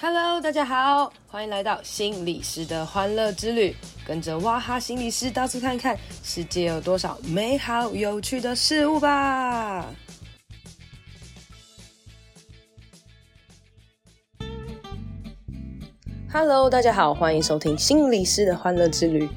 Hello，大家好，欢迎来到心理师的欢乐之旅，跟着哇哈心理师到处看看，世界有多少美好有趣的事物吧。Hello，大家好，欢迎收听心理师的欢乐之旅。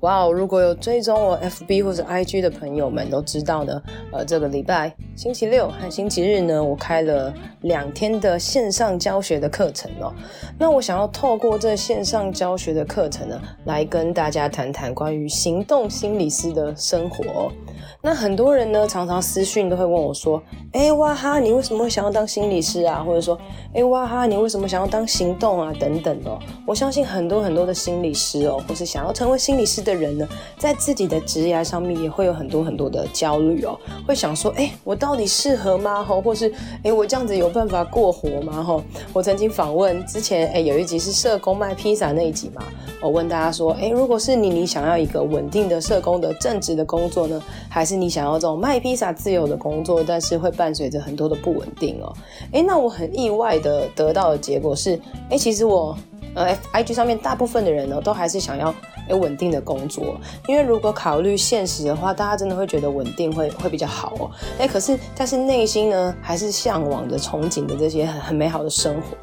哇哦！如果有追踪我 FB 或者 IG 的朋友们都知道呢，呃，这个礼拜星期六和星期日呢，我开了两天的线上教学的课程哦。那我想要透过这线上教学的课程呢，来跟大家谈谈关于行动心理师的生活哦。那很多人呢，常常私讯都会问我说：“哎，哇哈，你为什么会想要当心理师啊？”或者说：“哎，哇哈，你为什么想要当行动啊？”等等哦。我相信很多很多的心理师哦，或是想要成为心理师的人呢，在自己的职业上面也会有很多很多的焦虑哦，会想说：“哎，我到到底适合吗？吼，或是哎，我这样子有办法过活吗？”吼，我曾经访问之前，哎，有一集是社工卖披萨那一集嘛，我问大家说：“哎，如果是你，你想要一个稳定的社工的正职的工作呢，还是你想要这种卖披萨自由的工作，但是会伴随着很多的不稳定哦。诶，那我很意外的得到的结果是，诶，其实我呃，IG 上面大部分的人呢，都还是想要有稳定的工作，因为如果考虑现实的话，大家真的会觉得稳定会会比较好哦。哎，可是但是内心呢，还是向往着、憧憬的这些很很美好的生活。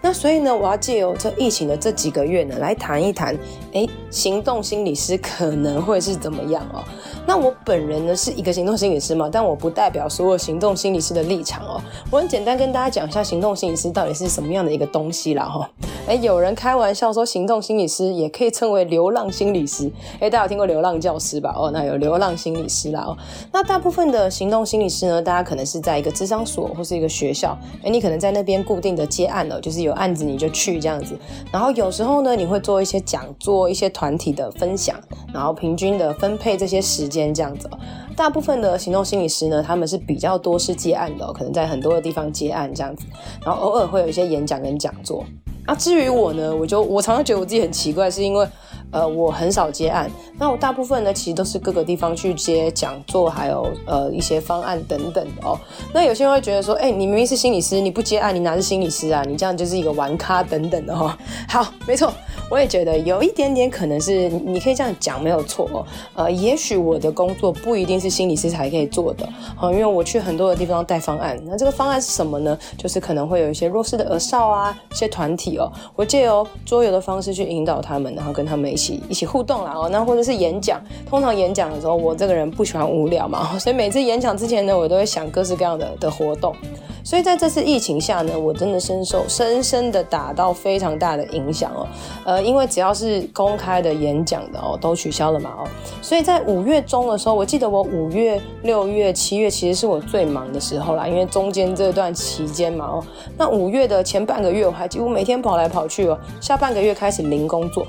那所以呢，我要借由这疫情的这几个月呢，来谈一谈，诶，行动心理师可能会是怎么样哦。那我本人呢是一个行动心理师嘛，但我不代表所有行动心理师的立场哦。我很简单跟大家讲一下行动心理师到底是什么样的一个东西啦哈。哎，有人开玩笑说行动心理师也可以称为流浪心理师。哎，大家有听过流浪教师吧？哦，那有流浪心理师啦哦。那大部分的行动心理师呢，大家可能是在一个咨商所或是一个学校，哎，你可能在那边固定的接案了，就是有案子你就去这样子。然后有时候呢，你会做一些讲座、一些团体的分享，然后平均的分配这些时间。这样子，大部分的行动心理师呢，他们是比较多是接案的，可能在很多的地方接案这样子，然后偶尔会有一些演讲跟讲座。那至于我呢，我就我常常觉得我自己很奇怪，是因为。呃，我很少接案，那我大部分呢，其实都是各个地方去接讲座，还有呃一些方案等等的哦。那有些人会觉得说，哎、你明明是心理师，你不接案，你哪是心理师啊？你这样就是一个玩咖等等的哦。好，没错，我也觉得有一点点可能是，你可以这样讲没有错哦。呃，也许我的工作不一定是心理师才可以做的，好，因为我去很多的地方带方案。那这个方案是什么呢？就是可能会有一些弱势的儿少啊，一些团体哦，我借由桌游的方式去引导他们，然后跟他们。一起一起互动啦哦，那或者是演讲，通常演讲的时候，我这个人不喜欢无聊嘛，所以每次演讲之前呢，我都会想各式各样的的活动。所以在这次疫情下呢，我真的深受深深的打到非常大的影响哦。呃，因为只要是公开的演讲的哦，都取消了嘛哦。所以在五月中的时候，我记得我五月、六月、七月其实是我最忙的时候啦，因为中间这段期间嘛哦。那五月的前半个月，我还几乎每天跑来跑去哦。下半个月开始零工作。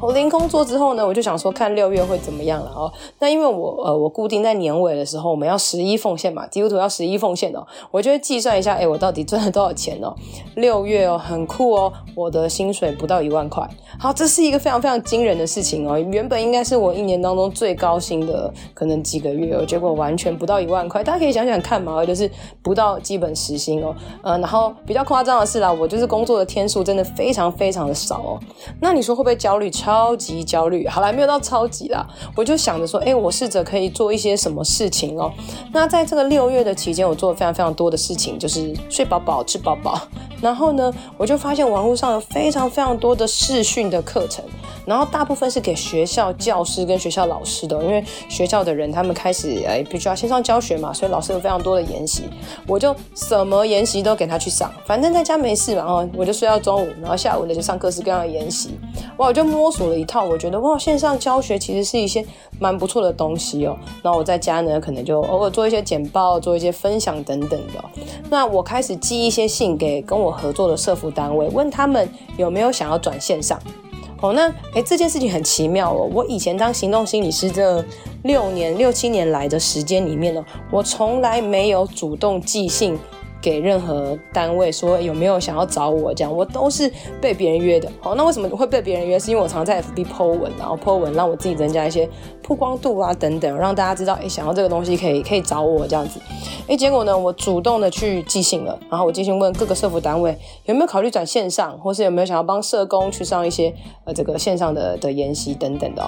我临工作之后呢，我就想说看六月会怎么样了哦。那因为我呃，我固定在年尾的时候，我们要十一奉献嘛，基督徒要十一奉献哦。我就会计算一下，哎，我到底赚了多少钱哦？六月哦，很酷哦，我的薪水不到一万块。好，这是一个非常非常惊人的事情哦。原本应该是我一年当中最高薪的可能几个月哦，结果完全不到一万块。大家可以想想看嘛，就是不到基本时薪哦。呃，然后比较夸张的是啦，我就是工作的天数真的非常非常的少哦。那你说会不会焦虑？超超级焦虑，好啦，没有到超级啦，我就想着说，哎，我试着可以做一些什么事情哦。那在这个六月的期间，我做了非常非常多的事情，就是睡饱饱，吃饱饱。然后呢，我就发现网络上有非常非常多的视讯的课程，然后大部分是给学校教师跟学校老师的，因为学校的人他们开始哎，必须要线上教学嘛，所以老师有非常多的研习，我就什么研习都给他去上，反正在家没事嘛，然后我就睡到中午，然后下午呢就上各式各样的研习，哇，我就摸索了一套，我觉得哇，线上教学其实是一些蛮不错的东西哦。然后我在家呢，可能就偶尔做一些简报，做一些分享等等的。那我开始寄一些信给跟我合作的社服单位，问他们有没有想要转线上。哦，那诶，这件事情很奇妙哦。我以前当行动心理师这六年六七年来的时间里面呢，我从来没有主动寄信给任何单位说有没有想要找我这样，我都是被别人约的。好，那为什么会被别人约？是因为我常在 FB po 文，然后 po 文让我自己增加一些曝光度啊等等，让大家知道，哎，想要这个东西可以可以找我这样子。哎，结果呢，我主动的去寄信了，然后我寄信问各个社福单位有没有考虑转线上，或是有没有想要帮社工去上一些呃这个线上的的研习等等的。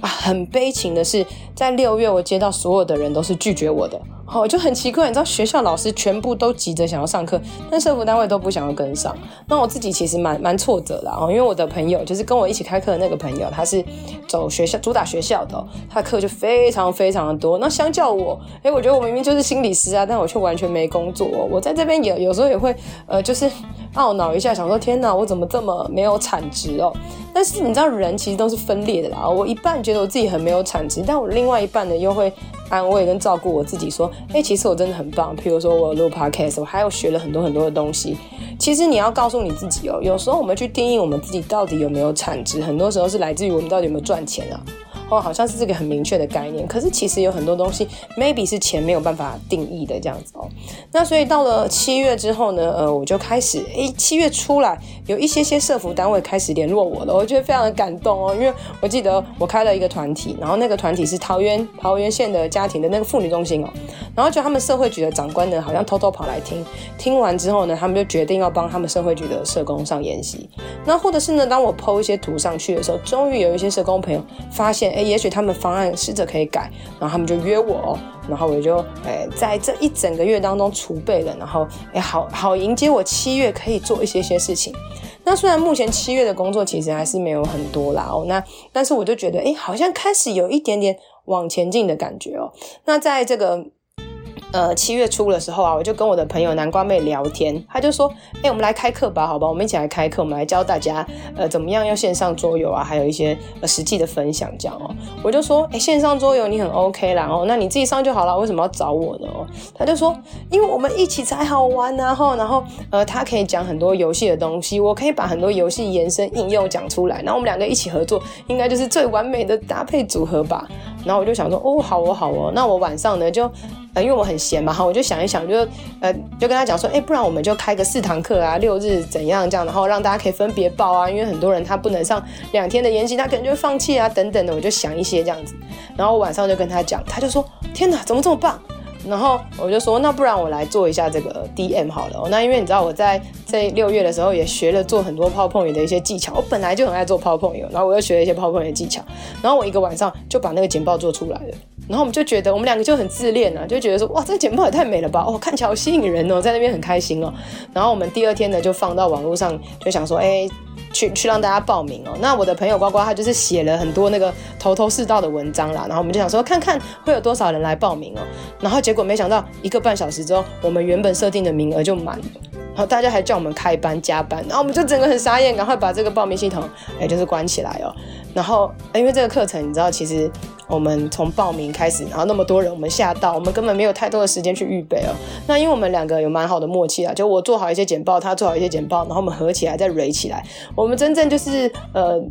啊，很悲情的是，在六月我接到所有的人都是拒绝我的。好，就很奇怪，你知道学校老师全部都急着想要上课，但社服单位都不想要跟上。那我自己其实蛮蛮挫折的哦，因为我的朋友就是跟我一起开课的那个朋友，他是走学校主打学校的，他的课就非常非常的多。那相较我，诶，我觉得我明明就是心理师啊，但我却完全没工作。哦我在这边也有时候也会呃，就是懊恼一下，想说天哪，我怎么这么没有产值哦？但是你知道，人其实都是分裂的啦。我一半觉得我自己很没有产值，但我另外一半呢，又会安慰跟照顾我自己，说：“哎、其实我真的很棒。譬如说我录 podcast，我还有学了很多很多的东西。其实你要告诉你自己哦，有时候我们去定义我们自己到底有没有产值，很多时候是来自于我们到底有没有赚钱啊。”哦，好像是这个很明确的概念，可是其实有很多东西，maybe 是钱没有办法定义的这样子哦。那所以到了七月之后呢，呃，我就开始，诶，七月出来有一些些社福单位开始联络我了，我觉得非常的感动哦，因为我记得我开了一个团体，然后那个团体是桃园桃园县的家庭的那个妇女中心哦，然后就他们社会局的长官呢，好像偷偷跑来听，听完之后呢，他们就决定要帮他们社会局的社工上研习。那或者是呢，当我 po 一些图上去的时候，终于有一些社工朋友发现，也许他们方案试着可以改，然后他们就约我，然后我就诶在这一整个月当中储备了，然后诶好好迎接我七月可以做一些些事情。那虽然目前七月的工作其实还是没有很多啦哦，那但是我就觉得诶好像开始有一点点往前进的感觉哦。那在这个。呃，七月初的时候啊，我就跟我的朋友南瓜妹聊天，她就说：“哎、我们来开课吧，好吧？我们一起来开课，我们来教大家，呃，怎么样用线上桌游啊，还有一些呃实际的分享这样哦。”我就说：“哎、欸，线上桌游你很 OK 啦，哦，那你自己上就好了，为什么要找我呢？”哦，她就说：“因为我们一起才好玩啊，然后，然后，呃，他可以讲很多游戏的东西，我可以把很多游戏延伸应用讲出来，然后我们两个一起合作，应该就是最完美的搭配组合吧。”然后我就想说：“哦，好哦，好哦，那我晚上呢就。”呃，因为我很闲嘛，哈，我就想一想，就呃，就跟他讲说，哎，不然我们就开个四堂课啊，六日怎样这样，然后让大家可以分别报啊，因为很多人他不能上两天的研习，他可能就会放弃啊，等等的，我就想一些这样子，然后我晚上就跟他讲，他就说，天哪，怎么这么棒？然后我就说，那不然我来做一下这个 DM 好了，那因为你知道我在这六月的时候也学了做很多 PowerPoint 的一些技巧，我本来就很爱做 PowerPoint，然后我又学了一些 PowerPoint 的技巧，然后我一个晚上就把那个简报做出来了。然后我们就觉得，我们两个就很自恋啊，就觉得说，哇，这个简报也太美了吧，哦，看起来好吸引人哦，在那边很开心哦。然后我们第二天呢，就放到网络上，就想说，哎，去去让大家报名哦。那我的朋友呱呱，他就是写了很多那个头头是道的文章啦。然后我们就想说，看看会有多少人来报名哦。然后结果没想到，一个半小时之后，我们原本设定的名额就满了。然后大家还叫我们开班加班，然后我们就整个很傻眼，赶快把这个报名系统，哎，就是关起来哦。然后，因为这个课程，你知道，其实。我们从报名开始，然后那么多人，我们吓到，我们根本没有太多的时间去预备哦。那因为我们两个有蛮好的默契啊，就我做好一些简报，他做好一些简报，然后我们合起来再垒起来。我们真正就是呃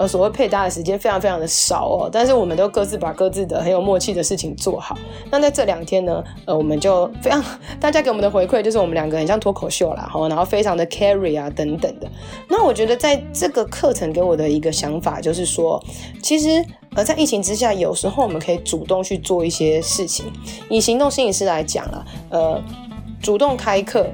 呃所谓配搭的时间非常非常的少哦，但是我们都各自把各自的很有默契的事情做好。那在这两天呢，呃，我们就非常 大家给我们的回馈就是我们两个很像脱口秀啦，然后非常的 carry 啊等等的。那我觉得在这个课程给我的一个想法就是说，其实。呃在疫情之下，有时候我们可以主动去做一些事情。以行动心理师来讲啊，呃，主动开课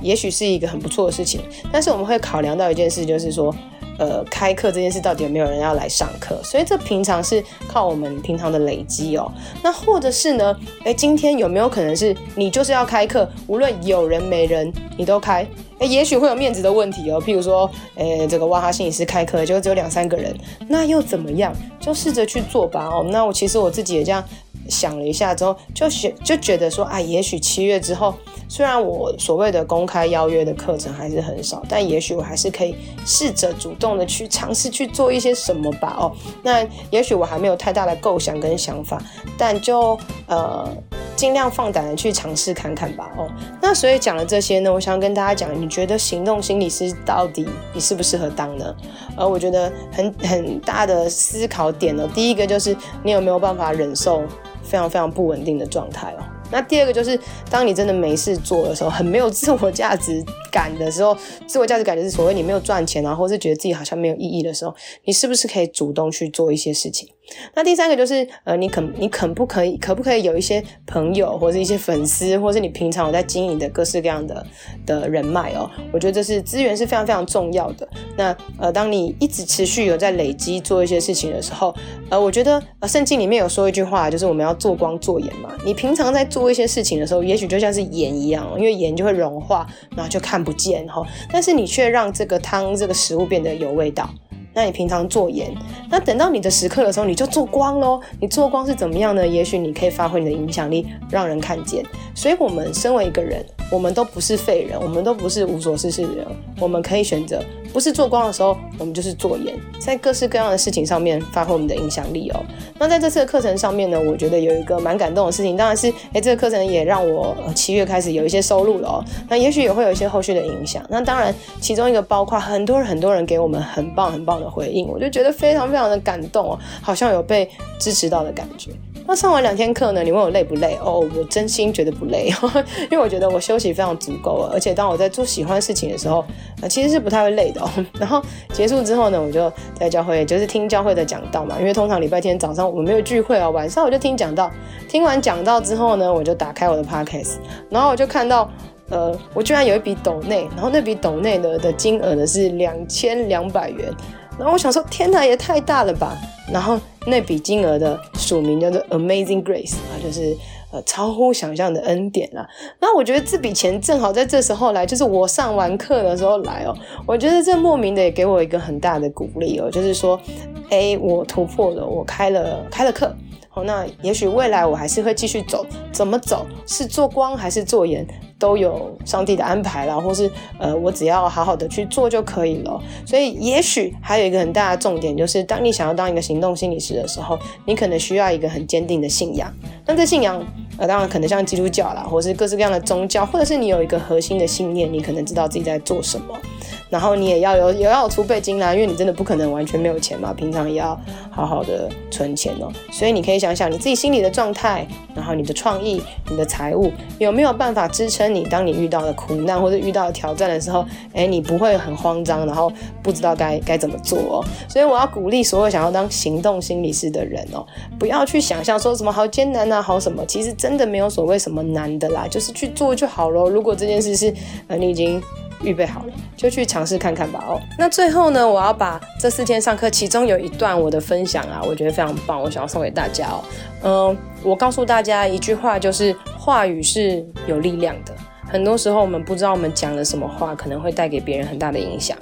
也许是一个很不错的事情。但是我们会考量到一件事，就是说，呃，开课这件事到底有没有人要来上课？所以这平常是靠我们平常的累积哦。那或者是呢，诶，今天有没有可能是你就是要开课，无论有人没人，你都开？诶，也许会有面子的问题哦。譬如说，诶，这个哇哈心理师开课就只有两三个人，那又怎么样？就试着去做吧。哦，那我其实我自己也这样想了一下之后，就觉就觉得说，啊，也许七月之后，虽然我所谓的公开邀约的课程还是很少，但也许我还是可以试着主动的去尝试去做一些什么吧。哦，那也许我还没有太大的构想跟想法，但就呃。尽量放胆的去尝试看看吧，哦，那所以讲了这些呢，我想跟大家讲，你觉得行动心理师到底你适不适合当呢？而我觉得很很大的思考点呢，第一个就是你有没有办法忍受非常非常不稳定的状态哦。那第二个就是，当你真的没事做的时候，很没有自我价值感的时候，自我价值感就是所谓你没有赚钱啊，或是觉得自己好像没有意义的时候，你是不是可以主动去做一些事情？那第三个就是，呃，你肯你肯不可以，可不可以有一些朋友，或者一些粉丝，或是你平常有在经营的各式各样的的人脉哦？我觉得这是资源是非常非常重要的。那呃，当你一直持续有在累积做一些事情的时候，呃，我觉得呃，圣经里面有说一句话，就是我们要做光做盐嘛。你平常在做一些事情的时候，也许就像是盐一样，因为盐就会融化，然后就看不见哈。但是你却让这个汤这个食物变得有味道。那你平常做盐，那等到你的时刻的时候，你就做光喽。你做光是怎么样呢？也许你可以发挥你的影响力，让人看见。所以，我们身为一个人，我们都不是废人，我们都不是无所事事的人。我们可以选择，不是做光的时候，我们就是做盐，在各式各样的事情上面发挥我们的影响力哦。那在这次的课程上面呢，我觉得有一个蛮感动的事情，当然是，哎，这个课程也让我七月开始有一些收入了哦。那也许也会有一些后续的影响。那当然，其中一个包括很多人很多人给我们很棒很棒的回应，我就觉得非常非常的感动哦，好像有被支持到的感觉。那上完两天课呢？你问我累不累？哦，我真心觉得不累，因为我觉得我休息非常足够了，而且当我在做喜欢事情的时候，其实是不太会累的哦。然后结束之后呢，我就在教会，就是听教会的讲道嘛，因为通常礼拜天早上我们没有聚会哦，晚上我就听讲道。听完讲道之后呢，我就打开我的 Podcast，然后我就看到，呃，我居然有一笔斗内，然后那笔斗内的的金额呢是两千两百元。然后我想说，天哪，也太大了吧！然后那笔金额的署名叫做 Amazing Grace 啊，就是呃超乎想象的恩典啦。那我觉得这笔钱正好在这时候来，就是我上完课的时候来哦。我觉得这莫名的也给我一个很大的鼓励哦，就是说，哎，我突破了，我开了开了课。好，那也许未来我还是会继续走，怎么走？是做光还是做盐？都有上帝的安排啦，或是呃，我只要好好的去做就可以了。所以，也许还有一个很大的重点，就是当你想要当一个行动心理师的时候，你可能需要一个很坚定的信仰。那这信仰，呃，当然可能像基督教啦，或是各式各样的宗教，或者是你有一个核心的信念，你可能知道自己在做什么。然后你也要有也要有储备金啦，因为你真的不可能完全没有钱嘛，平常也要好好的存钱哦。所以你可以想想你自己心里的状态，然后你的创意、你的财务有没有办法支撑你，当你遇到的苦难或者遇到挑战的时候，哎，你不会很慌张，然后不知道该该怎么做哦。所以我要鼓励所有想要当行动心理师的人哦，不要去想象说什么好艰难啊，好什么，其实真的没有所谓什么难的啦，就是去做就好咯。如果这件事是呃你已经。预备好了，就去尝试看看吧哦。那最后呢，我要把这四天上课其中有一段我的分享啊，我觉得非常棒，我想要送给大家哦。嗯，我告诉大家一句话，就是话语是有力量的。很多时候我们不知道我们讲了什么话，可能会带给别人很大的影响。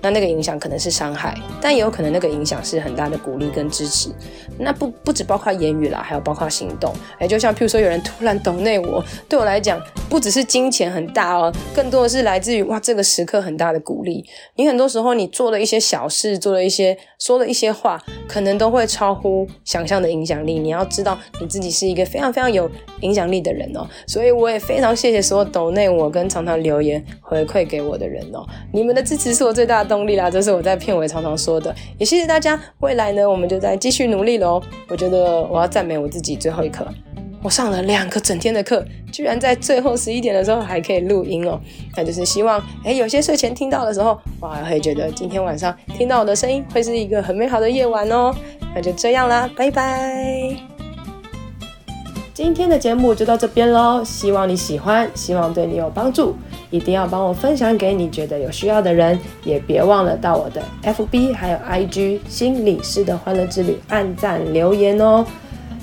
那那个影响可能是伤害，但也有可能那个影响是很大的鼓励跟支持。那不不只包括言语啦，还有包括行动。哎，就像譬如说有人突然抖内我，对我来讲不只是金钱很大哦，更多的是来自于哇这个时刻很大的鼓励。你很多时候你做了一些小事，做了一些说了一些话，可能都会超乎想象的影响力。你要知道你自己是一个非常非常有影响力的人哦。所以我也非常谢谢所有抖内我跟常常留言回馈给我的人哦。你们的支持是我最大的动力啦，这是我在片尾常常说的，也谢谢大家。未来呢，我们就再继续努力喽。我觉得我要赞美我自己，最后一刻，我上了两个整天的课，居然在最后十一点的时候还可以录音哦。那就是希望，哎，有些睡前听到的时候，我还会觉得今天晚上听到我的声音会是一个很美好的夜晚哦。那就这样啦，拜拜。今天的节目就到这边喽，希望你喜欢，希望对你有帮助。一定要帮我分享给你觉得有需要的人，也别忘了到我的 FB 还有 IG 心理师的欢乐之旅按赞留言哦。